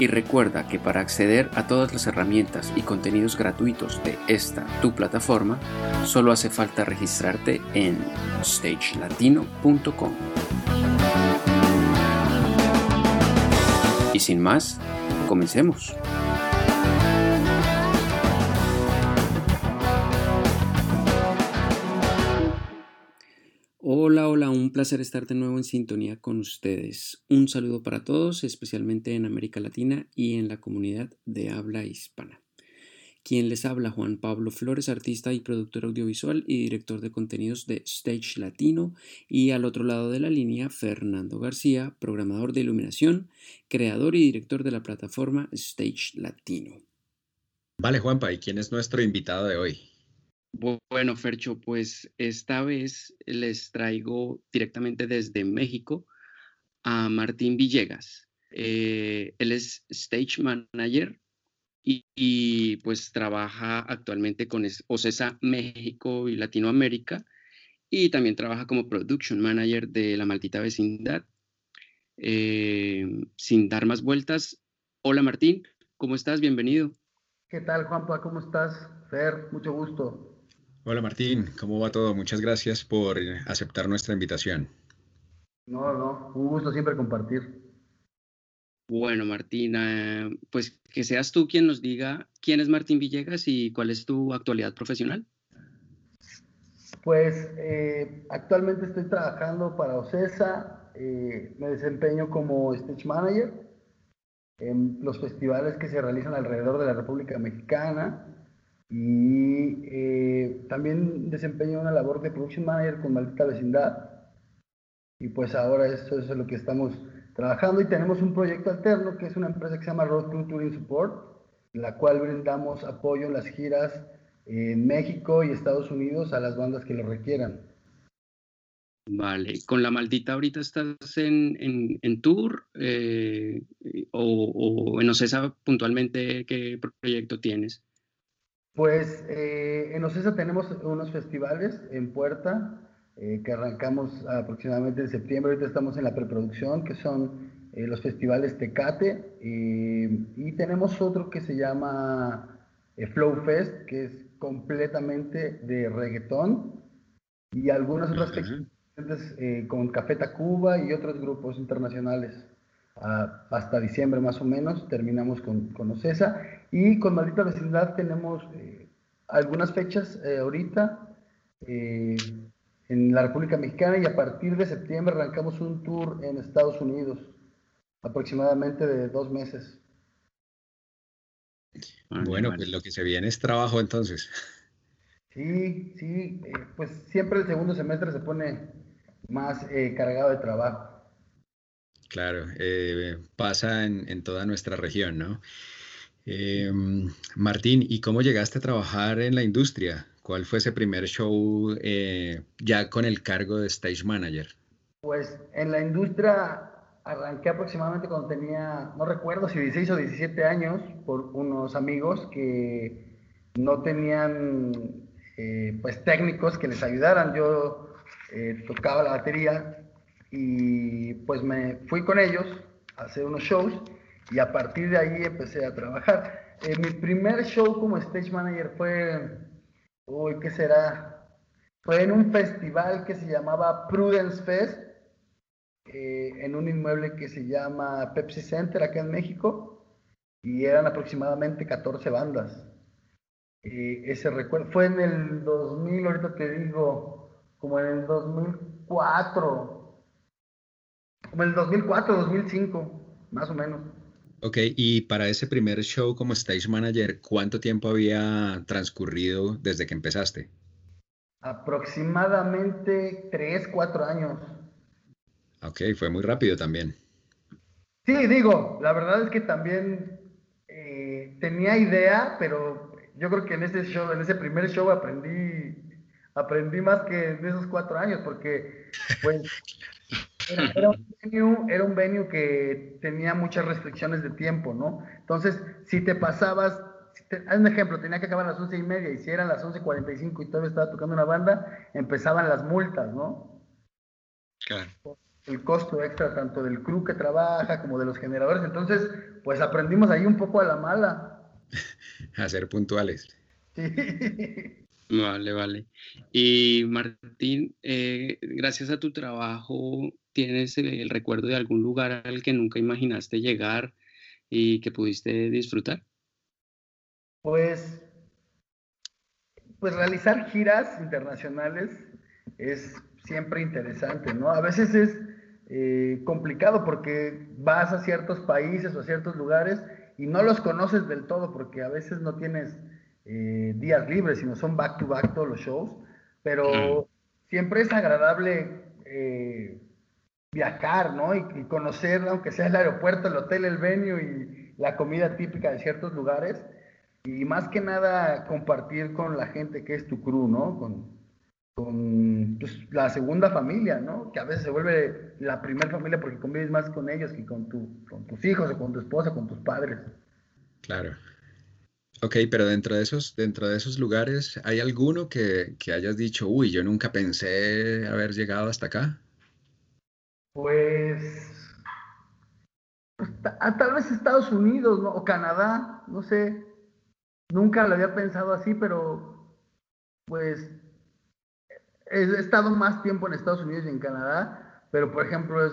Y recuerda que para acceder a todas las herramientas y contenidos gratuitos de esta tu plataforma, solo hace falta registrarte en stagelatino.com. Y sin más, comencemos. Hola, hola, un placer estar de nuevo en sintonía con ustedes. Un saludo para todos, especialmente en América Latina y en la comunidad de habla hispana. Quien les habla, Juan Pablo Flores, artista y productor audiovisual y director de contenidos de Stage Latino, y al otro lado de la línea, Fernando García, programador de iluminación, creador y director de la plataforma Stage Latino. Vale, Juanpa, ¿y quién es nuestro invitado de hoy? Bueno, Fercho, pues esta vez les traigo directamente desde México a Martín Villegas. Eh, él es stage manager y, pues trabaja actualmente con OCESA México y Latinoamérica y también trabaja como production manager de La Maldita Vecindad. Eh, sin dar más vueltas, hola Martín, ¿cómo estás? Bienvenido. ¿Qué tal, Juanpa? ¿Cómo estás? Fer, mucho gusto. Hola Martín, ¿cómo va todo? Muchas gracias por aceptar nuestra invitación. No, no, un gusto siempre compartir. Bueno, Martín, eh, pues que seas tú quien nos diga quién es Martín Villegas y cuál es tu actualidad profesional. Pues eh, actualmente estoy trabajando para OCESA, eh, me desempeño como stage manager en los festivales que se realizan alrededor de la República Mexicana, y también desempeño una labor de production manager con Maldita Vecindad. Y pues ahora eso, es lo que estamos trabajando y tenemos un proyecto alterno que es una empresa que se llama Road Crew Touring Support, la cual brindamos apoyo en las giras en México y Estados Unidos a las bandas que lo requieran. Vale, con la maldita ahorita estás en, en, tour eh, o, o no sé puntualmente qué proyecto tienes. Pues eh, en Ocesa tenemos unos festivales en puerta eh, que arrancamos aproximadamente en septiembre. Ahorita estamos en la preproducción, que son eh, los festivales Tecate. y tenemos otro que se llama Flow Fest, que es completamente de reggaetón. Y algunas otras uh con Café Tacuba y otros grupos internacionales hasta diciembre más o menos, terminamos con, con Ocesa. Y con Maldita Vecindad tenemos eh, algunas fechas eh, ahorita eh, en la República Mexicana y a partir de septiembre arrancamos un tour en Estados Unidos, aproximadamente de dos meses. Bueno, pues lo que se viene es trabajo entonces. Sí, sí, pues siempre el segundo semestre se pone más cargado de trabajo. Claro, eh, pasa en, toda nuestra región, ¿no? Em, Martín, ¿y cómo llegaste a trabajar en la industria? ¿Cuál fue ese primer show eh, ya con el cargo de stage manager? Pues en la industria arranqué aproximadamente cuando tenía, no recuerdo si 16 o 17 años, por unos amigos que no tenían eh, pues técnicos que les ayudaran. Yo tocaba la batería y pues me fui con ellos a hacer unos shows y a partir de ahí empecé a trabajar. Eh, mi primer show como stage manager fue, uy, ¿qué será? Fue en un festival que se llamaba Prudence Fest, eh, en un inmueble que se llama Pepsi Center acá en México, y eran aproximadamente 14 bandas. Eh, ese recuerdo fue en el 2000, ahorita te digo, como en el 2004, como en el 2004, 2005, más o menos. Ok, y para ese primer show como stage manager, ¿cuánto tiempo había transcurrido desde que empezaste? Aproximadamente 3, 4 años. Ok, fue muy rápido también. Sí, digo, la verdad es que también eh, tenía idea, pero yo creo que en ese show, en ese primer show aprendí, aprendí más que en esos cuatro años, porque pues era, un venue, que tenía muchas restricciones de tiempo, ¿no? Entonces, si te pasabas, haz un ejemplo, tenía que acabar a las once y media, y si eran las 11.45 y todavía estaba tocando una banda, empezaban las multas, ¿no? Claro. El costo extra tanto del crew que trabaja como de los generadores. Entonces, pues aprendimos ahí un poco a la mala. a ser puntuales. Sí. Vale, vale. Y Martín, eh, gracias a tu trabajo, ¿tienes el recuerdo de algún lugar al que nunca imaginaste llegar y que pudiste disfrutar? Pues, pues realizar giras internacionales es siempre interesante, ¿no? A veces es eh, complicado porque vas a ciertos países o a ciertos lugares y no los conoces del todo porque a veces no tienes eh, días libres, sino son back to back todos los shows, pero siempre es agradable eh, viajar, ¿no? Y, conocer, aunque sea el aeropuerto, el hotel, el venue y la comida típica de ciertos lugares. Y más que nada compartir con la gente que es tu crew, ¿no? Con, con pues, la segunda familia, ¿no? Que a veces se vuelve la primera familia porque convives más con ellos que con, tu, con tus hijos o con tu esposa, con tus padres. Claro. Ok, pero dentro de esos, dentro de esos lugares, ¿hay alguno que, hayas dicho, uy, yo nunca pensé haber llegado hasta acá? Pues, pues tal vez Estados Unidos, ¿no? O Canadá, no sé. Nunca lo había pensado así, pero pues he estado más tiempo en Estados Unidos y en Canadá, pero por ejemplo es,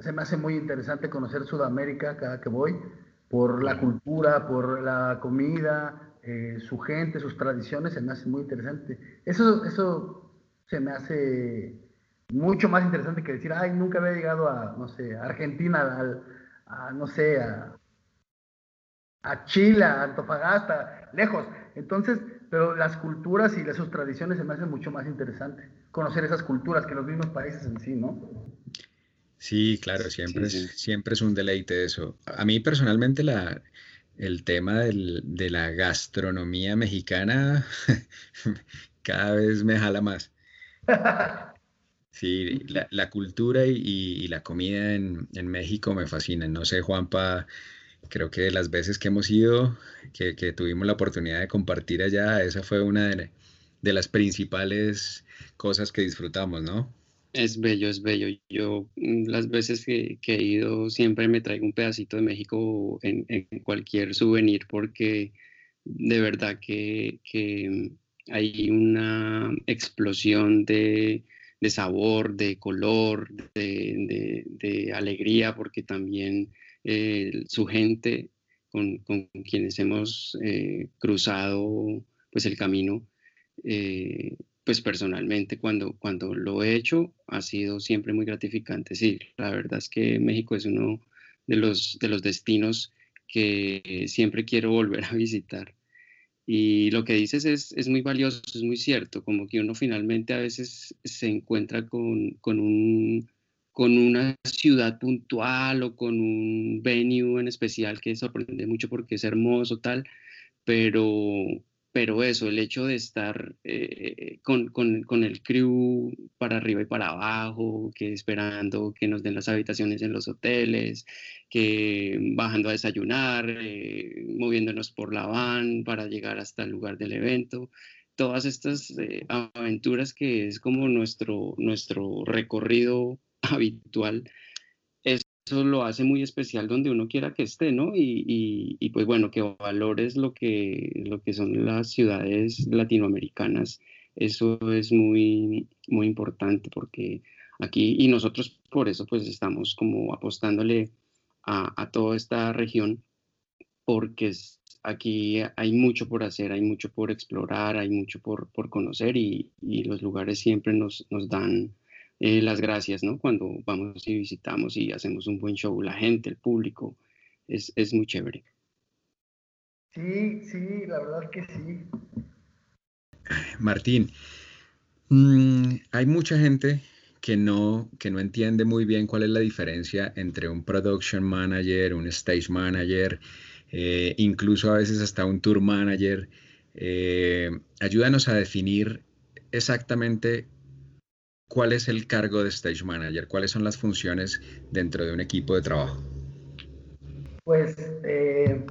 se me hace muy interesante conocer Sudamérica cada que voy por la cultura, por la comida, eh, su gente, sus tradiciones, se me hace muy interesante. Eso, eso se me hace mucho más interesante que decir, ay, nunca había llegado a, no sé, a Argentina, a, no sé, a, a Chile, a Antofagasta, lejos. Entonces, pero las culturas y las, sus tradiciones se me hacen mucho más interesante. Conocer esas culturas que los mismos países en sí, ¿no? Sí, claro, siempre, Es, siempre es un deleite eso. A mí personalmente la, el tema de la gastronomía mexicana cada vez me jala más. Sí, la, cultura y, la comida en, México me fascinan. No sé, Juanpa, creo que las veces que hemos ido, que, tuvimos la oportunidad de compartir allá, esa fue una de, de las principales cosas que disfrutamos, ¿no? Es bello, es bello. Yo mm, las veces que, he ido siempre me traigo un pedacito de México en, cualquier souvenir porque de verdad que, hay una explosión de, sabor, de color, de, alegría, porque también eh, su gente con, quienes hemos eh, cruzado pues el camino eh, pues personalmente cuando, cuando lo he hecho ha sido siempre muy gratificante. Sí, la verdad es que México es uno de los, de los destinos que siempre quiero volver a visitar. Y lo que dices es, es muy valioso, es muy cierto, como que uno finalmente a veces se encuentra con, con, un, con una ciudad puntual o con un venue en especial que sorprende mucho porque es hermoso, tal, pero, pero eso, el hecho de estar eh, con, con, el crew para arriba y para abajo, que esperando que nos den las habitaciones en los hoteles, que bajando a desayunar, eh, moviéndonos por la van para llegar hasta el lugar del evento, todas estas eh, aventuras que es como nuestro, nuestro recorrido habitual eso lo hace muy especial donde uno quiera que esté, ¿no? Y, pues bueno, que valores lo que, lo que son las ciudades latinoamericanas, eso es muy, muy importante porque aquí, y nosotros por eso pues estamos como apostándole a, toda esta región, porque aquí hay mucho por hacer, hay mucho por explorar, hay mucho por, por conocer y, y, los lugares siempre nos, nos dan eh, las gracias, ¿no? Cuando vamos y visitamos y hacemos un buen show, la gente, el público, es, es muy chévere. Sí, sí, la verdad que sí. Martín, mm, hay mucha gente que no, que no entiende muy bien cuál es la diferencia entre un production manager, un stage manager, eh, incluso a veces hasta un tour manager. Eh, ayúdanos a definir exactamente cuál es el cargo de stage manager, cuáles son las funciones dentro de un equipo de trabajo. Pues eh,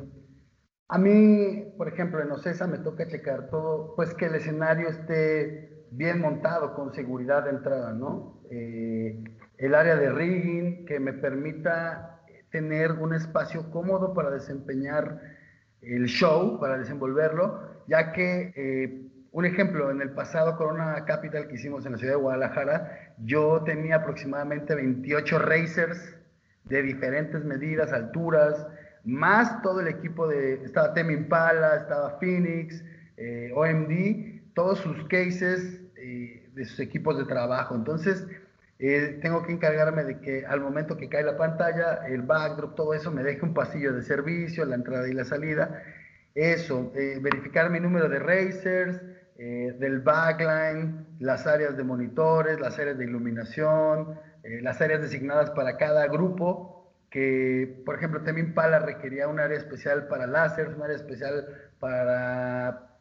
a mí, por ejemplo, en Ocesa me toca checar todo, pues que el escenario esté bien montado, con seguridad de entrada, ¿no? Eh, el área de rigging que me permita tener un espacio cómodo para desempeñar el show, para desenvolverlo, ya que, eh, un ejemplo, en el pasado Corona Capital que hicimos en la ciudad de Guadalajara, yo tenía aproximadamente 28 racers de diferentes medidas, alturas, más todo el equipo de, estaba Temi Impala, estaba Phoenix, eh, OMD, todos sus cases eh, de sus equipos de trabajo. Entonces, eh, tengo que encargarme de que al momento que cae la pantalla, el backdrop, todo eso, me deje un pasillo de servicio, la entrada y la salida. Eso, verificar mi número de racers, del backline, las áreas de monitores, las áreas de iluminación, las áreas designadas para cada grupo que, por ejemplo, también Pala requería un área especial para láser, un área especial para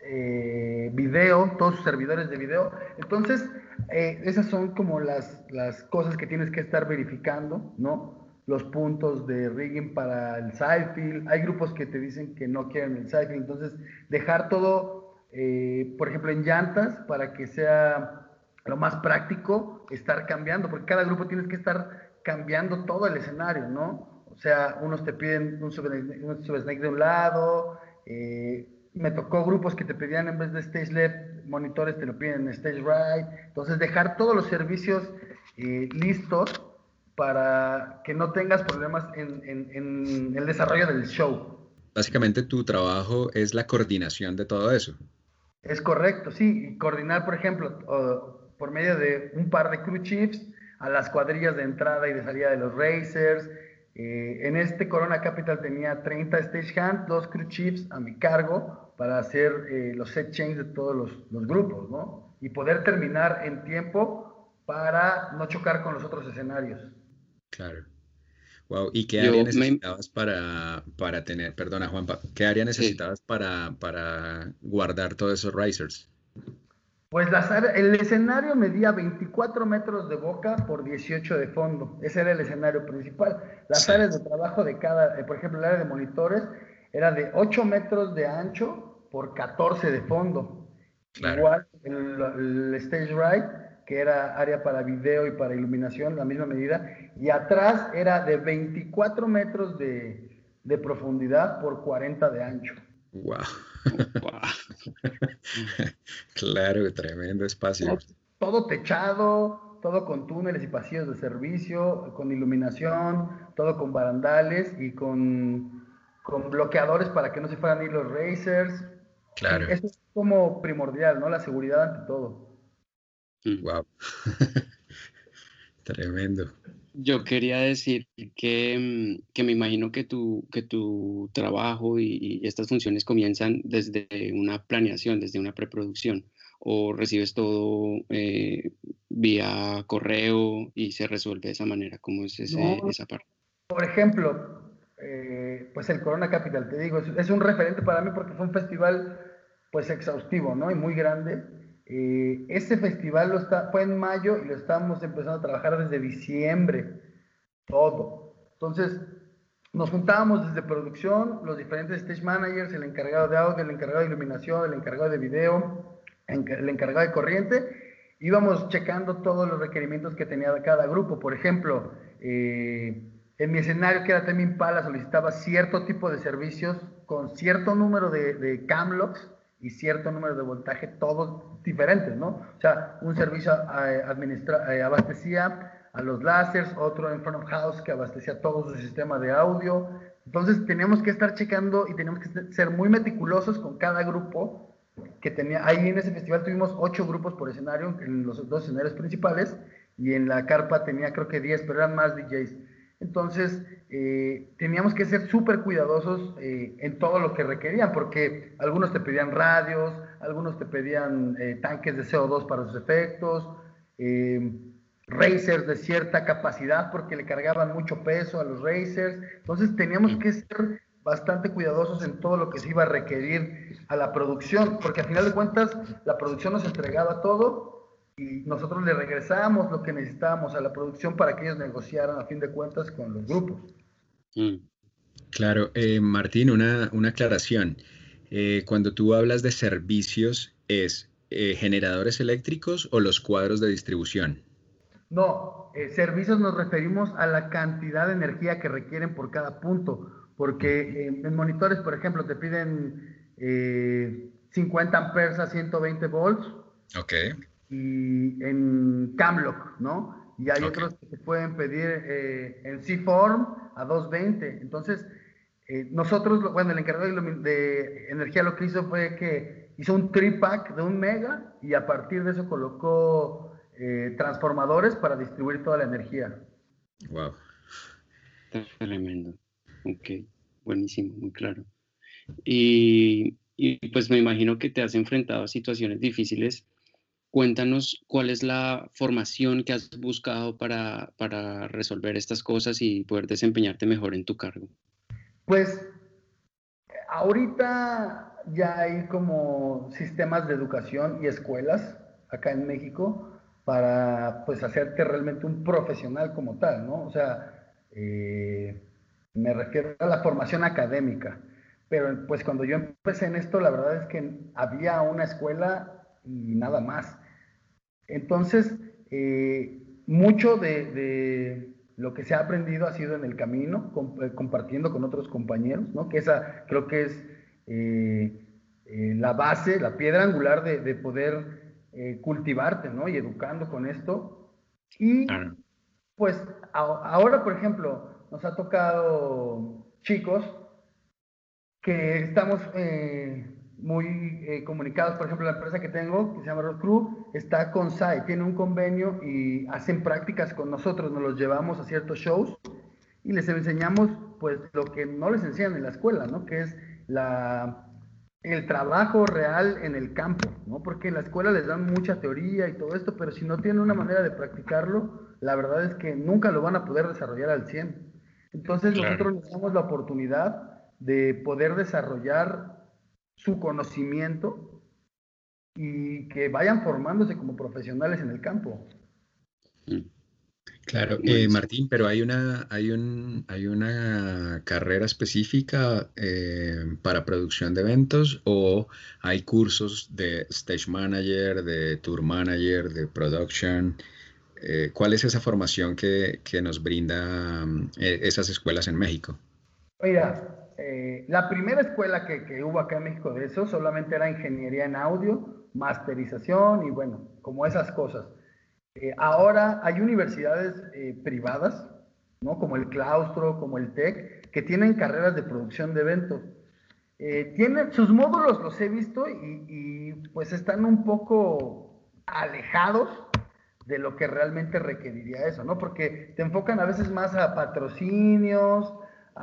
eh, video, todos sus servidores de video. Entonces, eh, esas son como las, las cosas que tienes que estar verificando, ¿no? Los puntos de rigging para el sidefield. Hay grupos que te dicen que no quieren el sidefield, entonces dejar todo, eh, por ejemplo, en llantas para que sea lo más práctico estar cambiando, porque cada grupo tienes que estar cambiando todo el escenario, ¿no? O sea, unos te piden un subsnake de un lado, eh, me tocó grupos que te pedían en vez de stage left, monitores te lo piden en stage right, entonces dejar todos los servicios eh, listos para que no tengas problemas en, en, el desarrollo del show. Básicamente tu trabajo es la coordinación de todo eso. Es correcto, sí, y coordinar, por ejemplo, por medio de un par de crew chiefs, a las cuadrillas de entrada y de salida de los racers. Eh, en este Corona Capital tenía 30 stagehands, dos crew chiefs a mi cargo para hacer eh, los set change de todos los, los, grupos, ¿no? Y poder terminar en tiempo para no chocar con los otros escenarios. Claro. Wow, ¿y qué área necesitabas para, para tener, perdona Juanpa, qué área necesitabas para, para guardar todos esos racers? Pues el escenario medía 24 metros de boca por 18 de fondo. Ese era el escenario principal. Las áreas de trabajo de cada, eh, por ejemplo, el área de monitores era de 8 metros de ancho por 14 de fondo. Igual el, stage right, que era área para video y para iluminación, la misma medida. Y atrás era de 24 metros de, de profundidad por 40 de ancho. Wow. claro, tremendo espacio. Todo, techado, todo con túneles y pasillos de servicio, con iluminación, todo con barandales y con, con bloqueadores para que no se fueran ir los racers. Claro. Eso es como primordial, ¿no? La seguridad ante todo. Wow. Tremendo. Yo quería decir que, mm, que, me imagino que tu, que tu trabajo y, estas funciones comienzan desde una planeación, desde una preproducción, o recibes todo eh, vía correo y se resuelve de esa manera. ¿Cómo es esa parte? Por ejemplo, eh, pues el Corona Capital, te digo, es, es, un referente para mí porque fue un festival pues exhaustivo, ¿no? Y muy grande eh, ese festival lo está, fue en mayo y lo estamos empezando a trabajar desde diciembre, todo. Entonces, nos juntábamos desde producción, los diferentes stage managers, el encargado de audio, el encargado de iluminación, el encargado de video, el encargado de corriente, íbamos checando todos los requerimientos que tenía cada grupo. Por ejemplo, eh, en mi escenario, que era también Pala, solicitaba cierto tipo de servicios con cierto número de, de camlocks y cierto número de voltaje, todos diferentes, ¿no? O sea, un servicio eh, administra eh, abastecía a los láseres, otro en front of house que abastecía todo su sistema de audio, Entonces teníamos que estar checando y teníamos que ser muy meticulosos con cada grupo que tenía. Ahí en ese festival tuvimos ocho grupos por escenario, en los dos escenarios principales, y en la carpa tenía creo que 10, pero eran más DJs. Entonces, eh, teníamos que ser súper cuidadosos eh, en todo lo que requerían, porque algunos te pedían radios, algunos te pedían eh, tanques de CO2 para sus efectos, racers de cierta capacidad porque le cargaban mucho peso a los racers. Entonces, teníamos que ser bastante cuidadosos en todo lo que se iba a requerir a la producción, porque al final de cuentas la producción nos entregaba todo y nosotros le regresamos lo que necesitábamos a la producción para que ellos negociaran a fin de cuentas con los grupos. Mm. Claro, eh, Martín, una, una aclaración. Eh, cuando tú hablas de servicios, ¿es eh, generadores eléctricos o los cuadros de distribución? No, servicios nos referimos a la cantidad de energía que requieren por cada punto, porque en monitores, por ejemplo, te piden 50 amperes a 120 volts. Ok y en Camlock, ¿no? Y hay otros que se pueden pedir eh, en C-Form a 220. Entonces, eh, nosotros, bueno, el encargado de, energía lo que hizo fue que hizo un tripack de un mega y a partir de eso colocó eh, transformadores para distribuir toda la energía. Wow. Tremendo. Ok, buenísimo, muy claro. Y, y pues me imagino que te has enfrentado a situaciones difíciles Cuéntanos cuál es la formación que has buscado para, resolver estas cosas y poder desempeñarte mejor en tu cargo. Pues ahorita ya hay como sistemas de educación y escuelas acá en México para pues hacerte realmente un profesional como tal, ¿no? O sea, eh, me refiero a la formación académica. Pero pues cuando yo empecé en esto, la verdad es que había una escuela y nada más. Entonces, eh, mucho de, lo que se ha aprendido ha sido en el camino, eh, compartiendo con otros compañeros, ¿no? que esa creo que es eh, la base, la piedra angular de, poder cultivarte ¿no? y educando con esto. Y pues ahora, por ejemplo, nos ha tocado chicos que estamos muy eh, comunicados. Por ejemplo, la empresa que tengo, que se llama Road Crew, está con SAI, tiene un convenio y hacen prácticas con nosotros, nos los llevamos a ciertos shows y les enseñamos pues lo que no les enseñan en la escuela, ¿no? Que es la, el trabajo real en el campo, ¿no? Porque en la escuela les dan mucha teoría y todo esto, pero si no tienen una manera de practicarlo, la verdad es que nunca lo van a poder desarrollar al 100. Entonces nosotros les damos la oportunidad de poder desarrollar su conocimiento y que vayan formándose como profesionales en el campo. Mm. Claro, eh, Martín, pero hay una, hay, un, hay una carrera específica eh, para producción de eventos o hay cursos de stage manager, de tour manager, de production. Eh, ¿Cuál es esa formación que, que nos brinda esas escuelas en México? Mira, eh, la primera escuela que, hubo acá en México de eso solamente era ingeniería en audio, masterización y bueno, como esas cosas. Eh, ahora hay universidades eh, privadas, ¿no? como el Claustro, como el TEC, que tienen carreras de producción de eventos. tienen, sus módulos los he visto y, y pues están un poco alejados de lo que realmente requeriría eso, ¿no? Porque te enfocan a veces más a patrocinios,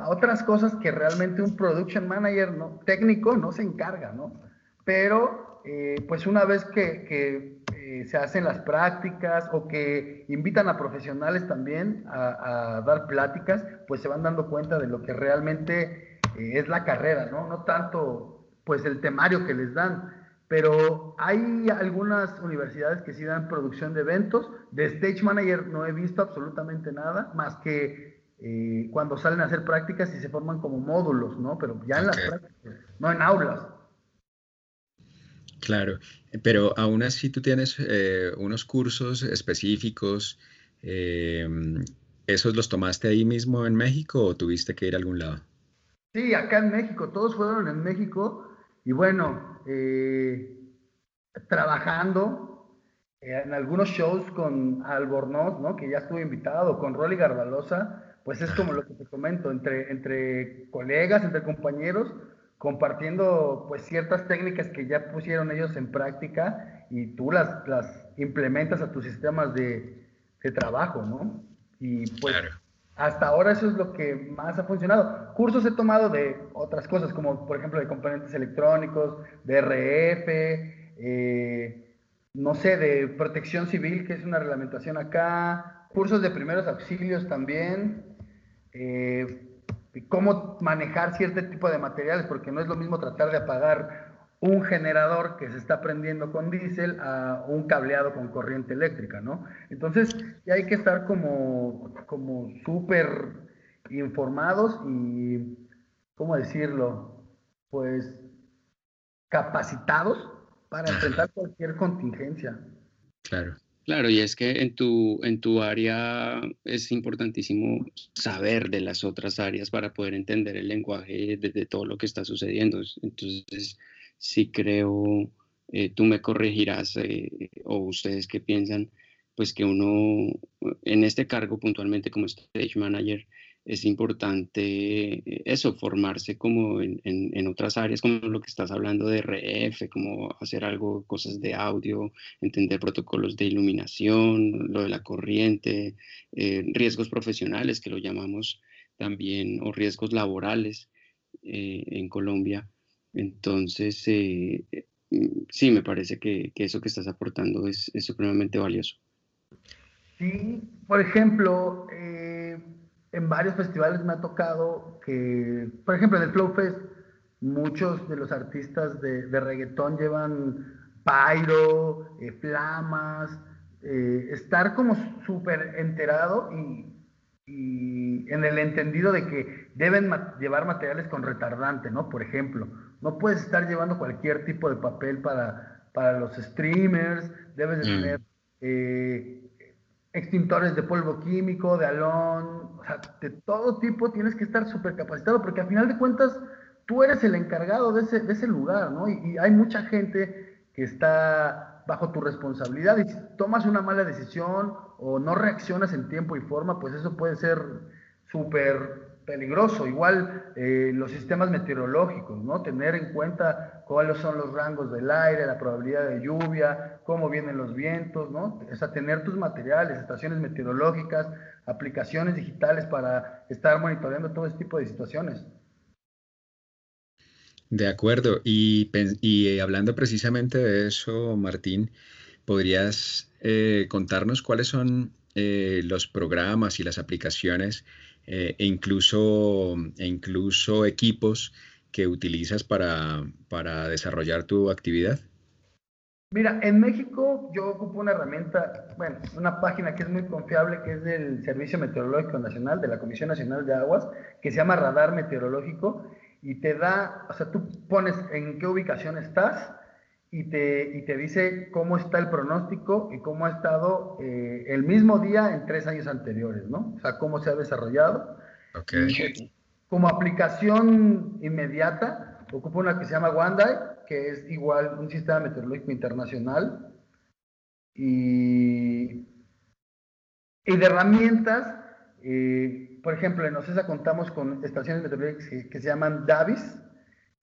otras cosas que realmente un production manager técnico no se encarga, ¿no? Pero, eh, pues una vez que, eh, se hacen las prácticas o que invitan a profesionales también a, dar pláticas, pues se van dando cuenta de lo que realmente eh, es la carrera, ¿no? No tanto, pues, el temario que les dan. Pero hay algunas universidades que sí dan producción de eventos. De stage manager no he visto absolutamente nada, más que eh, cuando salen a hacer prácticas y se forman como módulos, ¿no? Pero ya en las prácticas, no en aulas. Claro, pero aún así tú tienes eh, unos cursos específicos. Eh, ¿Esos los tomaste ahí mismo en México o tuviste que ir a algún lado? Sí, acá en México, todos fueron en México y bueno, trabajando en algunos shows con Albornoz, ¿no? Que ya estuve invitado, con Rolly Garbalosa, pues es como lo que te comento, entre, entre colegas, entre compañeros, compartiendo pues ciertas técnicas que ya pusieron ellos en práctica y tú las, las implementas a tus sistemas de, trabajo, ¿no? Y pues hasta ahora eso es lo que más ha funcionado. Cursos he tomado de otras cosas, como por ejemplo de componentes electrónicos, de RF, eh, no sé, de protección civil, que es una reglamentación acá, cursos de primeros auxilios también, eh, cómo manejar cierto tipo de materiales, porque no es lo mismo tratar de apagar un generador que se está prendiendo con diésel a un cableado con corriente eléctrica, ¿no? Entonces, ya hay que estar como, como súper informados y, ¿cómo decirlo? Pues capacitados para enfrentar cualquier contingencia. Claro. Claro, y es que en tu, en tu área es importantísimo saber de las otras áreas para poder entender el lenguaje de todo lo que está sucediendo. Entonces, sí creo, eh, tú me corregirás eh, o ustedes que piensan, pues que uno en este cargo puntualmente como stage manager es importante eh, eso, formarse como en, en, otras áreas, como lo que estás hablando de RF, como hacer algo, cosas de audio, entender protocolos de iluminación, lo de la corriente, riesgos profesionales que lo llamamos también, o riesgos laborales en Colombia. Entonces, eh, mm, sí, me parece que, eso que estás aportando es, supremamente valioso. Sí, por ejemplo, eh, en varios festivales me ha tocado que, por ejemplo, en el Flow Fest, muchos de los artistas de, reggaetón llevan pyro, eh, flamas, estar como súper enterado y, y, en el entendido de que deben llevar materiales con retardante, ¿no? Por ejemplo, no puedes estar llevando cualquier tipo de papel para, para los streamers, debes de mm. tener eh, extintores de polvo químico, de alón, o sea, de todo tipo tienes que estar súper capacitado porque al final de cuentas tú eres el encargado de ese, de ese lugar, ¿no? Y, y, hay mucha gente que está bajo tu responsabilidad y si tomas una mala decisión o no reaccionas en tiempo y forma, pues eso puede ser súper peligroso. Igual eh, los sistemas meteorológicos, ¿no? Tener en cuenta cuáles son los rangos del aire, la probabilidad de lluvia, cómo vienen los vientos, ¿no? O sea, tener tus materiales, estaciones meteorológicas, aplicaciones digitales para estar monitoreando todo este tipo de situaciones. De acuerdo. Y, y hablando precisamente de eso, Martín, ¿podrías eh, contarnos cuáles son eh, los programas y las aplicaciones eh, e, incluso, e incluso equipos que utilizas para, para desarrollar tu actividad? Mira, en México yo ocupo una herramienta, bueno, una página que es muy confiable, que es del Servicio Meteorológico Nacional, de la Comisión Nacional de Aguas, que se llama Radar Meteorológico, y te da, o sea, tú pones en qué ubicación estás, y te, y te dice cómo está el pronóstico y cómo ha estado eh, el mismo día en tres años anteriores, ¿no? O sea, cómo se ha desarrollado. Okay. como aplicación inmediata, ocupa una que se llama OneDive, que es igual un sistema meteorológico internacional. Y, y de herramientas, eh, por ejemplo, en OCESA contamos con estaciones meteorológicas que, que se llaman DAVIS,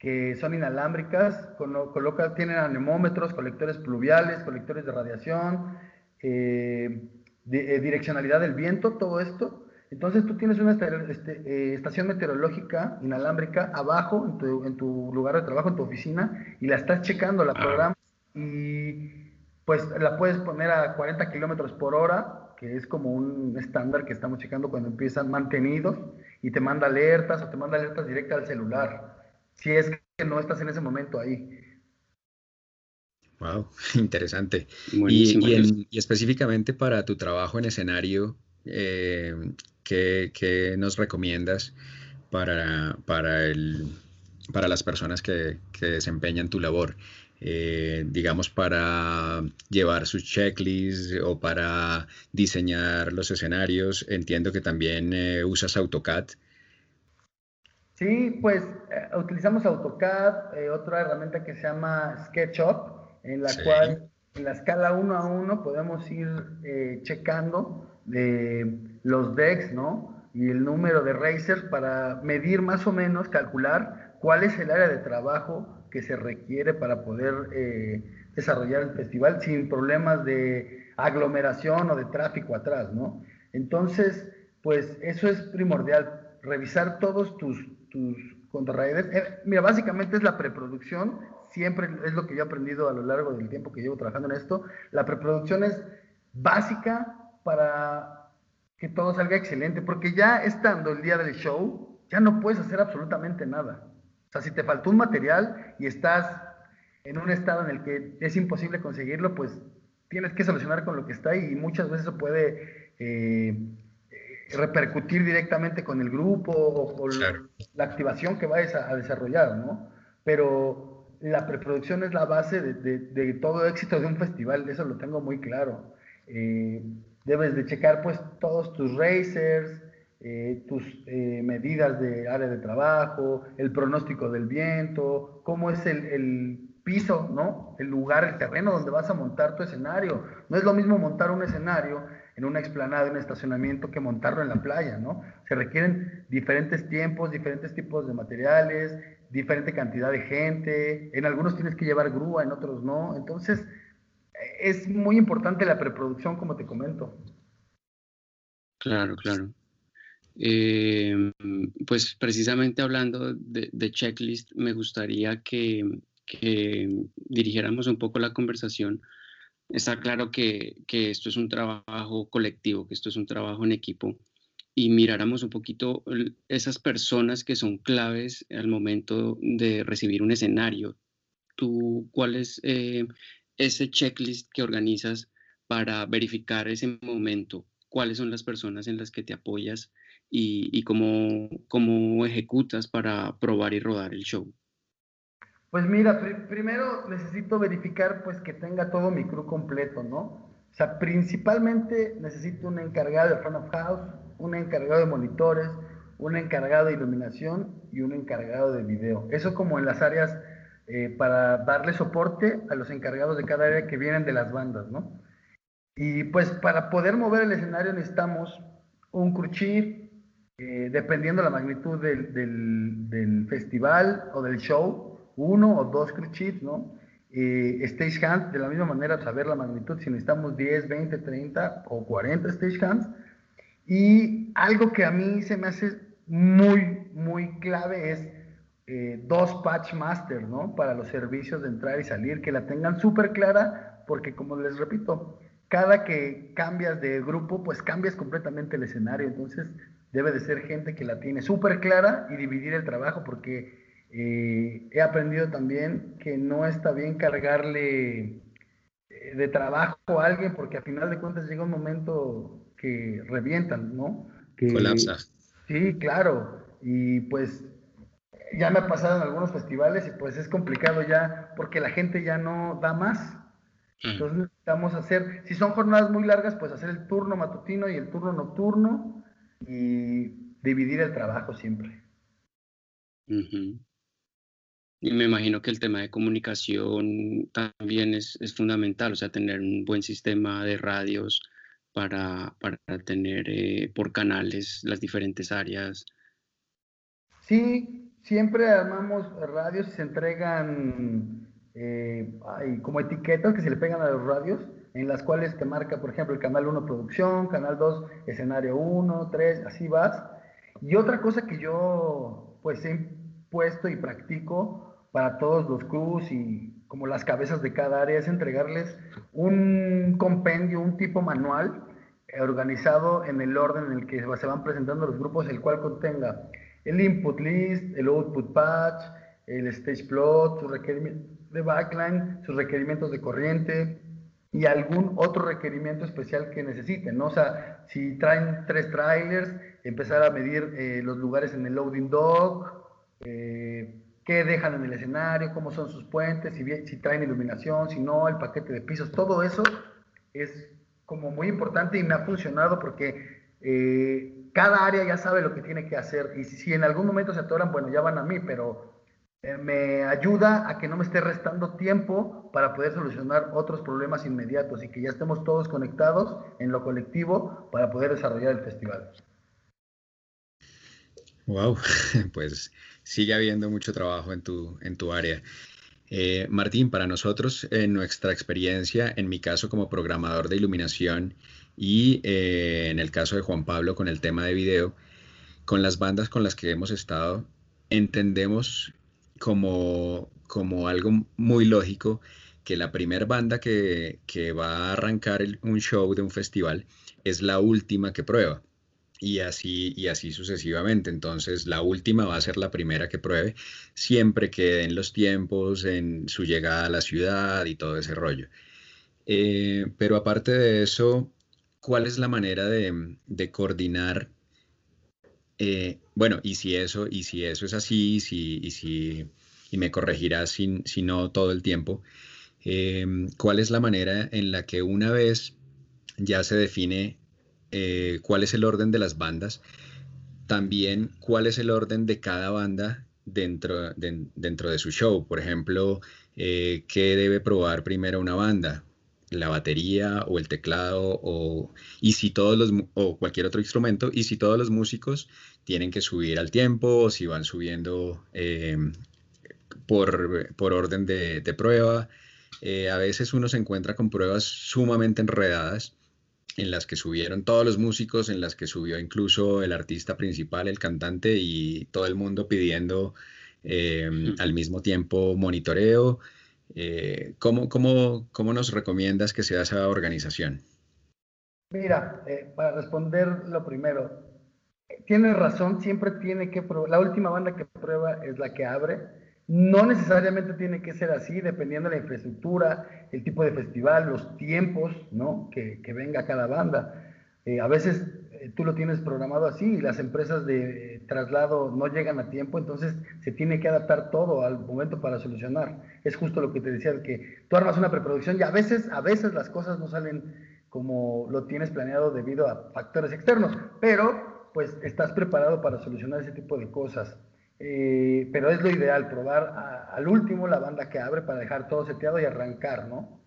que son inalámbricas, coloca, tienen anemómetros, colectores pluviales, colectores de radiación, eh, de, eh, direccionalidad del viento, todo esto. Entonces tú tienes una este, eh, estación meteorológica inalámbrica abajo en tu, en tu, lugar de trabajo, en tu oficina, y la estás checando, la programas y pues la puedes poner a 40 kilómetros por hora, que es como un estándar que estamos checando cuando empiezan mantenidos, y te manda alertas o te manda alertas directas al celular si es que no estás en ese momento ahí. Wow, interesante. Y, específicamente para tu trabajo en escenario, eh, ¿qué, nos recomiendas para, para, el, para las personas que, desempeñan tu labor? Eh, digamos, para llevar sus checklists o para diseñar los escenarios. Entiendo que también eh, usas AutoCAD. Sí, pues eh, utilizamos AutoCAD, eh, otra herramienta que se llama SketchUp, en la cual en la escala 1 a 1 podemos ir eh, checando de los decks, ¿no? y el número de racers para medir más o menos, calcular cuál es el área de trabajo que se requiere para poder desarrollar el festival sin problemas de aglomeración o de tráfico atrás, ¿no? Entonces, pues eso es primordial, revisar todos tus, tus contrarredes. Eh, mira, básicamente es la preproducción, siempre es lo que yo he aprendido a lo largo del tiempo que llevo trabajando en esto. La preproducción es básica para que todo salga excelente, porque ya estando el día del show, ya no puedes hacer absolutamente nada. O sea, si te faltó un material y estás en un estado en el que es imposible conseguirlo, pues tienes que solucionar con lo que está y muchas veces eso puede eh, repercutir directamente con el grupo o con la activación que vayas a, desarrollar, ¿no? Pero la preproducción es la base de, todo éxito de un festival, eso lo tengo muy claro. Eh, debes de checar pues todos tus racers, eh, tus eh, medidas de área de trabajo, el pronóstico del viento, cómo es el, el, piso, ¿no? El lugar, el terreno donde vas a montar tu escenario. No es lo mismo montar un escenario en una explanada, en un estacionamiento, que montarlo en la playa, ¿no? Se requieren diferentes tiempos, diferentes tipos de materiales, diferente cantidad de gente, en algunos tienes que llevar grúa, en otros no, entonces es muy importante la preproducción, como te comento. Claro, claro. Eh, pues precisamente hablando de, checklist, me gustaría que, dirigiéramos un poco la conversación está claro que, esto es un trabajo colectivo, que esto es un trabajo en equipo y miráramos un poquito esas personas que son claves al momento de recibir un escenario. ¿Tú cuál es eh, ese checklist que organizas para verificar ese momento? ¿Cuáles son las personas en las que te apoyas y, cómo, cómo ejecutas para probar y rodar el show? Pues mira, primero necesito verificar pues que tenga todo mi crew completo, ¿no? O sea, principalmente necesito un encargado de front of house, un encargado de monitores, un encargado de iluminación y un encargado de video. Eso como en las áreas eh, para darle soporte a los encargados de cada área que vienen de las bandas, ¿no? Y pues para poder mover el escenario necesitamos un crew chief, eh, dependiendo de la magnitud del festival o del show, uno o dos crew ¿no? Eh, stage hands, de la misma manera, saber la magnitud, si necesitamos 10, 20, 30 o 40 stage hands. Y algo que a mí se me hace muy, muy clave es eh, dos patch master, ¿no? Para los servicios de entrar y salir, que la tengan súper clara, porque como les repito, cada que cambias de grupo, pues cambias completamente el escenario. Entonces, debe de ser gente que la tiene súper clara y dividir el trabajo, porque eh, he aprendido también que no está bien cargarle eh, de trabajo a alguien porque a final de cuentas llega un momento que revientan, ¿no? Que, Colapsa. Sí, claro. Y pues ya me ha pasado en algunos festivales y pues es complicado ya porque la gente ya no da más. Mm. Entonces necesitamos hacer, si son jornadas muy largas, pues hacer el turno matutino y el turno nocturno y dividir el trabajo siempre. Y me imagino que el tema de comunicación también es, es fundamental, o sea, tener un buen sistema de radios para, para tener eh, por canales las diferentes áreas. Sí, siempre armamos radios y se entregan eh, como etiquetas que se le pegan a los radios, en las cuales te marca, por ejemplo, el canal 1 producción, canal 2 escenario 1, 3, así vas. Y otra cosa que yo pues he puesto y practico para todos los crews y como las cabezas de cada área es entregarles un compendio, un tipo manual eh, organizado en el orden en el que se van presentando los grupos, el cual contenga el input list, el output patch, el stage plot, sus requerimientos de backline, sus requerimientos de corriente y algún otro requerimiento especial que necesiten, ¿no? O sea, si traen tres trailers, empezar a medir eh, los lugares en el loading dock, eh, qué dejan en el escenario, cómo son sus puentes, si, traen iluminación, si no, el paquete de pisos, todo eso es como muy importante y me ha funcionado porque eh, cada área ya sabe lo que tiene que hacer y si, en algún momento se atoran, bueno, ya van a mí, pero eh, me ayuda a que no me esté restando tiempo para poder solucionar otros problemas inmediatos y que ya estemos todos conectados en lo colectivo para poder desarrollar el festival. Wow, pues sigue habiendo mucho trabajo en tu, en tu área. Eh, Martín, para nosotros, en nuestra experiencia, en mi caso como programador de iluminación y eh, en el caso de Juan Pablo con el tema de video, con las bandas con las que hemos estado, entendemos como, como algo muy lógico que la primera banda que, va a arrancar un show de un festival es la última que prueba. Y así, y así sucesivamente. Entonces, la última va a ser la primera que pruebe, siempre que en los tiempos, en su llegada a la ciudad y todo ese rollo. Eh, pero aparte de eso, ¿cuál es la manera de, coordinar? Eh, bueno, y si eso, y si eso es así, si, y si, y me corregirás si, si no todo el tiempo, Em, cuál es la manera en la que una vez ya se define eh, cuál es el orden de las bandas, también cuál es el orden de cada banda dentro de, dentro de su show. Por ejemplo, eh, qué debe probar primero una banda, la batería o el teclado o, y si todos los, o cualquier otro instrumento, y si todos los músicos tienen que subir al tiempo o si van subiendo em, por, por, orden de, de prueba. Eh, a veces uno se encuentra con pruebas sumamente enredadas en las que subieron todos los músicos, en las que subió incluso el artista principal, el cantante y todo el mundo pidiendo em, al mismo tiempo monitoreo. Eh, ¿cómo, cómo, nos recomiendas que sea esa organización? Mira, eh, para responder lo primero, tienes razón, siempre tiene que probar, la última banda que prueba es la que abre no necesariamente tiene que ser así, dependiendo de la infraestructura, el tipo de festival, los tiempos ¿no? que, venga cada banda. Eh, a veces eh, tú lo tienes programado así y las empresas de traslado no llegan a tiempo, entonces se tiene que adaptar todo al momento para solucionar. Es justo lo que te decía, que tú armas una preproducción y a veces, a veces las cosas no salen como lo tienes planeado debido a factores externos, pero pues estás preparado para solucionar ese tipo de cosas. Eh, pero es lo ideal, probar al último la banda que abre para dejar todo seteado y arrancar, ¿no?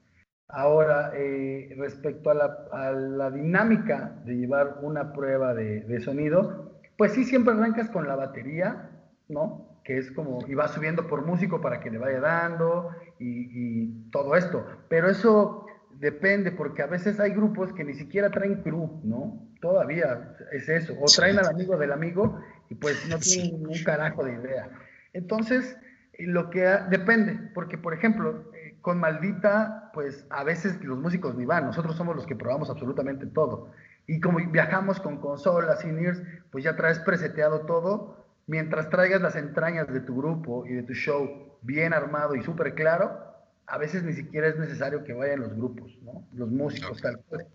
Ahora, eh, respecto a la, dinámica de llevar una prueba de, sonido, pues sí, siempre arrancas con la batería, ¿no? Que es como, y vas subiendo por músico para que le vaya dando y, y todo esto. Pero eso depende, porque a veces hay grupos que ni siquiera traen crew, ¿no? Todavía es eso. O traen al amigo del amigo y pues no tienen un carajo de idea. Entonces, lo que depende, porque por ejemplo, eh, con Maldita, pues a veces los músicos ni van, nosotros somos los que probamos absolutamente todo. Y como viajamos con consolas y NIRS, pues ya traes preseteado todo. Mientras traigas las entrañas de tu grupo y de tu show bien armado y súper claro, a veces ni siquiera es necesario que vayan los grupos, ¿no? Los músicos, tal cual.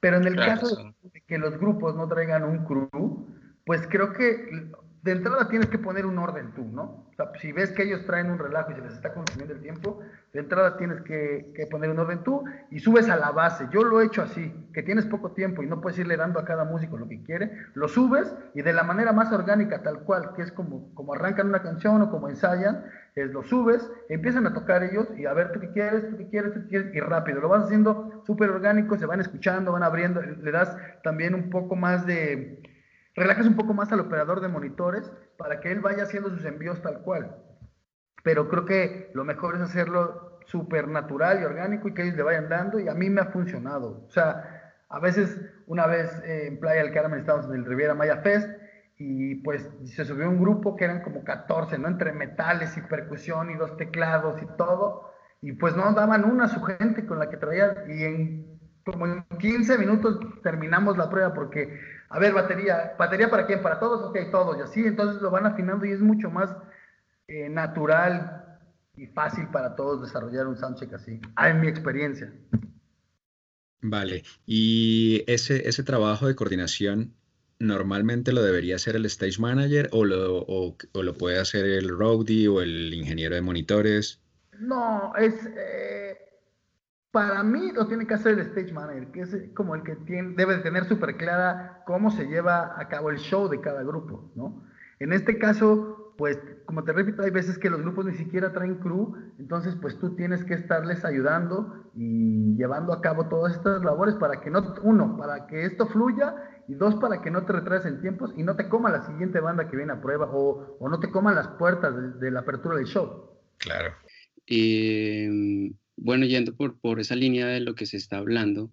Pero en el caso de que los grupos no traigan un crew, pues creo que de entrada tienes que poner un orden tú, ¿no? O sea, si ves que ellos traen un relajo y se les está consumiendo el tiempo, de entrada tienes que, poner un orden tú y subes a la base. Yo lo he hecho así, que tienes poco tiempo y no puedes irle dando a cada músico lo que quiere, lo subes y de la manera más orgánica, tal cual, que es como, como arrancan una canción o como ensayan, es lo subes, empiezan a tocar ellos y a ver tú qué quieres, tú qué quieres, tú qué quieres, y rápido. Lo vas haciendo súper orgánico, se van escuchando, van abriendo, le das también un poco más de relajas un poco más al operador de monitores para que él vaya haciendo sus envíos tal cual. Pero creo que lo mejor es hacerlo súper natural y orgánico y que ellos le vayan dando y a mí me ha funcionado. O sea, a veces, una vez eh, en Playa del Carmen estábamos en el Riviera Maya Fest y pues se subió un grupo que eran como 14, ¿no? Entre metales y percusión y dos teclados y todo. Y pues no daban una a su gente con la que traían y en como en 15 minutos terminamos la prueba porque a ver, batería, ¿batería para quién? ¿Para todos? Ok, todos, y así, entonces lo van afinando y es mucho más eh, natural y fácil para todos desarrollar un soundcheck así, en mi experiencia. Vale, y ese, ese trabajo de coordinación normalmente lo debería hacer el stage manager o lo, o, lo puede hacer el roadie o el ingeniero de monitores? No, es... Eh, para mí lo tiene que hacer el stage manager, que es como el que tiene, debe de tener súper clara cómo se lleva a cabo el show de cada grupo, ¿no? En este caso, pues como te repito, hay veces que los grupos ni siquiera traen crew, entonces pues tú tienes que estarles ayudando y llevando a cabo todas estas labores para que no, uno, para que esto fluya y dos, para que no te retrasen tiempos y no te coma la siguiente banda que viene a prueba o, o no te coman las puertas de, la apertura del show. Claro. Eh, bueno, yendo por, por esa línea de lo que se está hablando,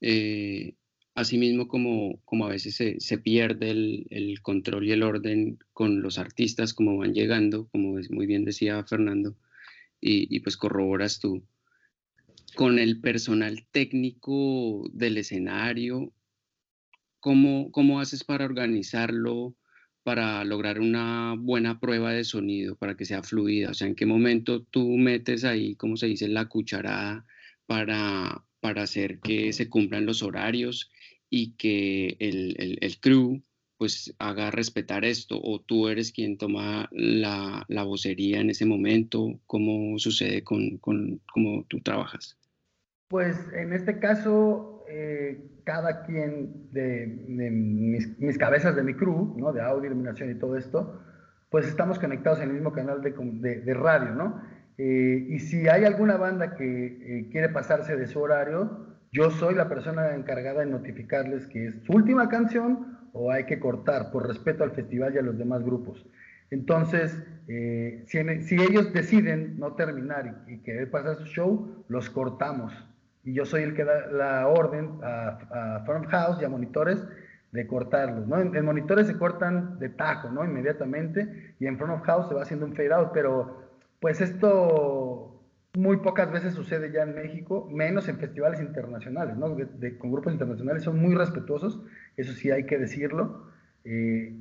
eh, Asimismo, como, como a veces se, pierde el, control y el orden con los artistas, como van llegando, como muy bien decía Fernando, y, pues corroboras tú, con el personal técnico del escenario, ¿cómo, ¿cómo haces para organizarlo, para lograr una buena prueba de sonido, para que sea fluida? O sea, ¿en qué momento tú metes ahí, como se dice, la cucharada para, para hacer que se cumplan los horarios y que el, el, crew pues haga respetar esto o tú eres quien toma la, la vocería en ese momento, ¿cómo sucede con, con cómo tú trabajas? Pues en este caso, eh, cada quien de, mis, cabezas de mi crew, ¿no? de audio, iluminación y todo esto, pues estamos conectados en el mismo canal de, radio, ¿no? Eh, y si hay alguna banda que eh, quiere pasarse de su horario, yo soy la persona encargada de notificarles que es su última canción o hay que cortar por respeto al festival y a los demás grupos. Entonces, si, ellos deciden no terminar y, querer pasar su show, los cortamos. Y yo soy el que da la orden a, Front House y a monitores de cortarlos. ¿no? En, monitores se cortan de tajo, ¿no? Inmediatamente, y en Front House se va haciendo un fade out, pero pues esto muy pocas veces sucede ya en México, menos en festivales internacionales, ¿no? con grupos internacionales son muy respetuosos, eso sí hay que decirlo. Eh,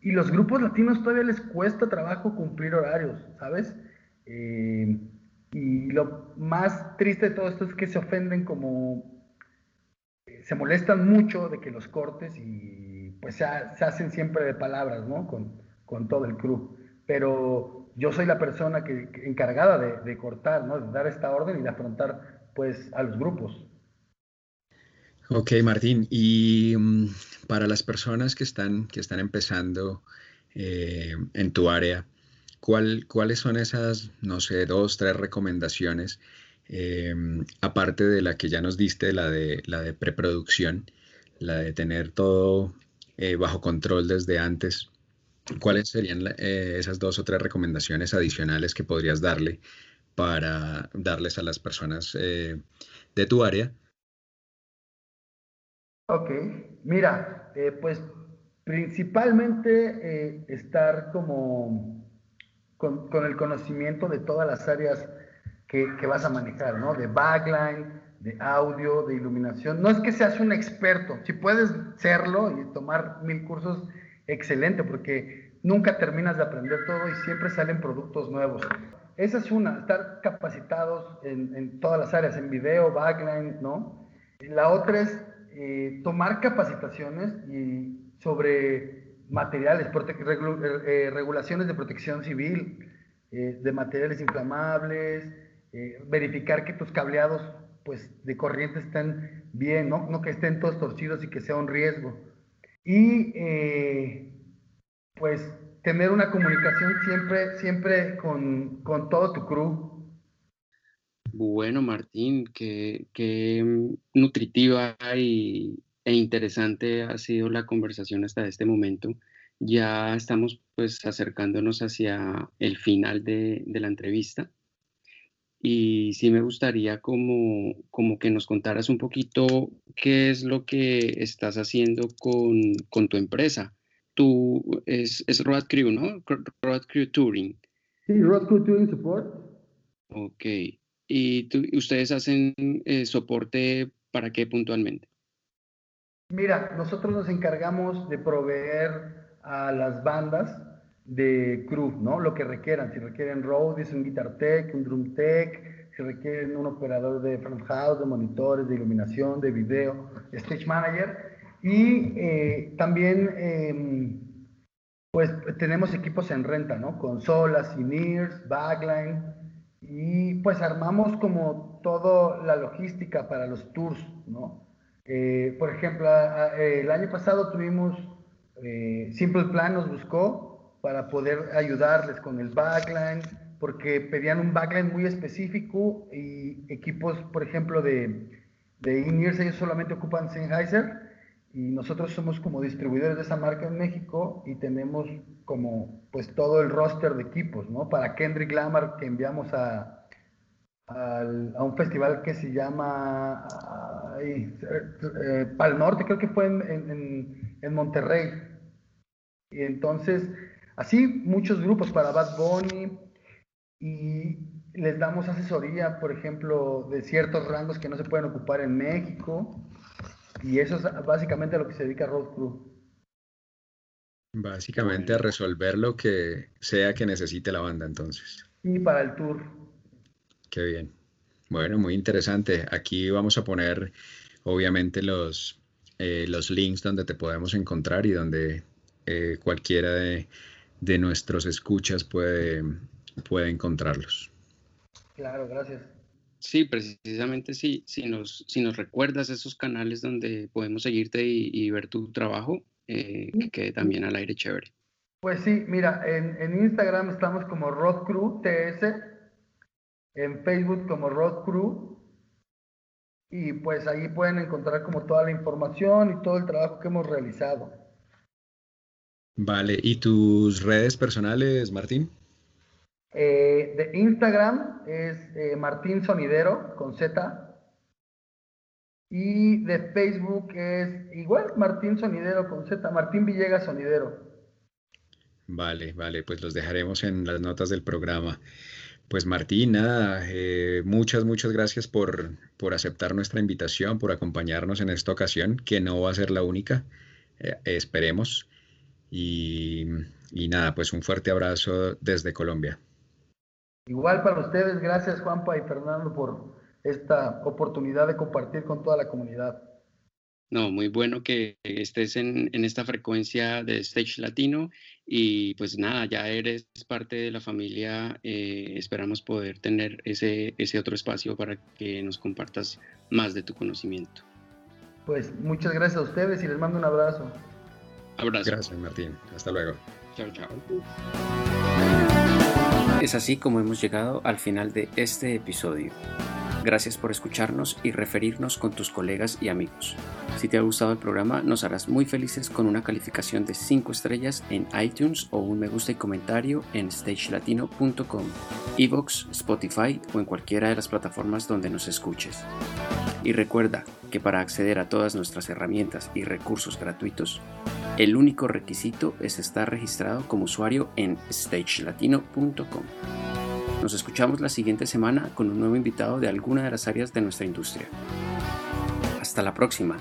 y los grupos latinos todavía les cuesta trabajo cumplir horarios, ¿sabes? Eh, y lo más triste de todo esto es que se ofenden como, se molestan mucho de que los cortes y pues se, hacen siempre de palabras, ¿no? Con, con todo el crew. Pero yo soy la persona que, encargada de, cortar, ¿no? de dar esta orden y de afrontar pues a los grupos. Ok, Martín, y mm, para las personas que están, que están empezando eh, en tu área, ¿cuáles son esas, no sé, dos, tres recomendaciones, eh, aparte de la que ya nos diste, la de, la de preproducción, la de tener todo eh, bajo control desde antes? ¿Cuáles serían eh, esas dos o tres recomendaciones adicionales que podrías darle para darles a las personas eh, de tu área? Ok, mira, pues principalmente estar como con, el conocimiento de todas las áreas que, que, vas a manejar, ¿no? De backline, de audio, de iluminación. No es que seas un experto, si puedes serlo y tomar mil cursos excelente porque nunca terminas de aprender todo y siempre salen productos nuevos. Esa es una, estar capacitados en, todas las áreas, en video, backline, ¿no? La otra es eh, tomar capacitaciones y sobre materiales, eh, regulaciones de protección civil, eh, de materiales inflamables, verificar que tus cableados pues, de corriente estén bien, ¿no? no que estén todos torcidos y que sea un riesgo y eh, pues tener una comunicación siempre, siempre con, con todo tu crew. Bueno, Martín, qué, nutritiva y, e interesante ha sido la conversación hasta este momento. Ya estamos pues acercándonos hacia el final de, de la entrevista y sí me gustaría como, como que nos contaras un poquito qué es lo que estás haciendo con, con tu empresa. Tú, es, es Road Crew, ¿no? Road Crew Touring. Sí, Road Crew Touring Support. Ok. ¿Y tú, ustedes hacen eh, soporte para qué puntualmente? Mira, nosotros nos encargamos de proveer a las bandas de crew, ¿no? Lo que requieran, si requieren roadies, un guitar tech, un drum tech, si requieren un operador de front house, de monitores, de iluminación, de video, stage manager. Y eh, también, em, pues tenemos equipos en renta, ¿no? Consolas, in-ears, backline, y pues armamos como toda la logística para los tours, ¿no? Eh, por ejemplo, el año pasado tuvimos, eh, Simple Plan nos buscó para poder ayudarles con el backline, porque pedían un backline muy específico y equipos, por ejemplo, de, de ellos solamente ocupan Sennheiser y nosotros somos como distribuidores de esa marca en México y tenemos como pues todo el roster de equipos, ¿no? Para Kendrick Lamar que enviamos a, a, un festival que se llama eh, Pal Norte, creo que fue en, en, en Monterrey. Y entonces, así muchos grupos para Bad Bunny, y les damos asesoría, por ejemplo, de ciertos rangos que no se pueden ocupar en México. Y eso es básicamente a lo que se dedica Road Crew. Básicamente a resolver lo que sea que necesite la banda entonces. Y para el tour. Qué bien. Bueno, muy interesante. Aquí vamos a poner obviamente los, eh, los links donde te podemos encontrar y donde eh, cualquiera de, de nuestros escuchas puede puede encontrarlos. Claro, gracias. Sí, precisamente sí, si nos, si nos recuerdas esos canales donde podemos seguirte y, ver tu trabajo, eh, que quede también al aire chévere. Pues sí, mira, en, Instagram estamos como Rod Crew TS, en Facebook como Rod Crew, y pues ahí pueden encontrar como toda la información y todo el trabajo que hemos realizado. Vale, ¿y tus redes personales, Martín? Eh, de Instagram es eh, Martín Sonidero con Z. Y de Facebook es igual Martín Sonidero con Z, Martín Villegas Sonidero. Vale, vale, pues los dejaremos en las notas del programa. Pues Martín, nada, eh, muchas, muchas gracias por, por, aceptar nuestra invitación, por acompañarnos en esta ocasión, que no va a ser la única, esperemos. Y, y nada, pues un fuerte abrazo desde Colombia. Igual para ustedes, gracias Juanpa y Fernando por esta oportunidad de compartir con toda la comunidad. No, muy bueno que estés en, esta frecuencia de Stage Latino y pues nada, ya eres parte de la familia. Eh, esperamos poder tener ese, ese otro espacio para que nos compartas más de tu conocimiento. Pues muchas gracias a ustedes y les mando un abrazo. Abrazo. Gracias, Martín. Hasta luego. Chao, chao. Es así como hemos llegado al final de este episodio. Gracias por escucharnos y referirnos con tus colegas y amigos. Si te ha gustado el programa, nos harás muy felices con una calificación de 5 estrellas en iTunes o un me gusta y comentario en stagelatino.com, Evox, Spotify o en cualquiera de las plataformas donde nos escuches. Y recuerda que para acceder a todas nuestras herramientas y recursos gratuitos, el único requisito es estar registrado como usuario en stagelatino.com. Nos escuchamos la siguiente semana con un nuevo invitado de alguna de las áreas de nuestra industria. Hasta la próxima.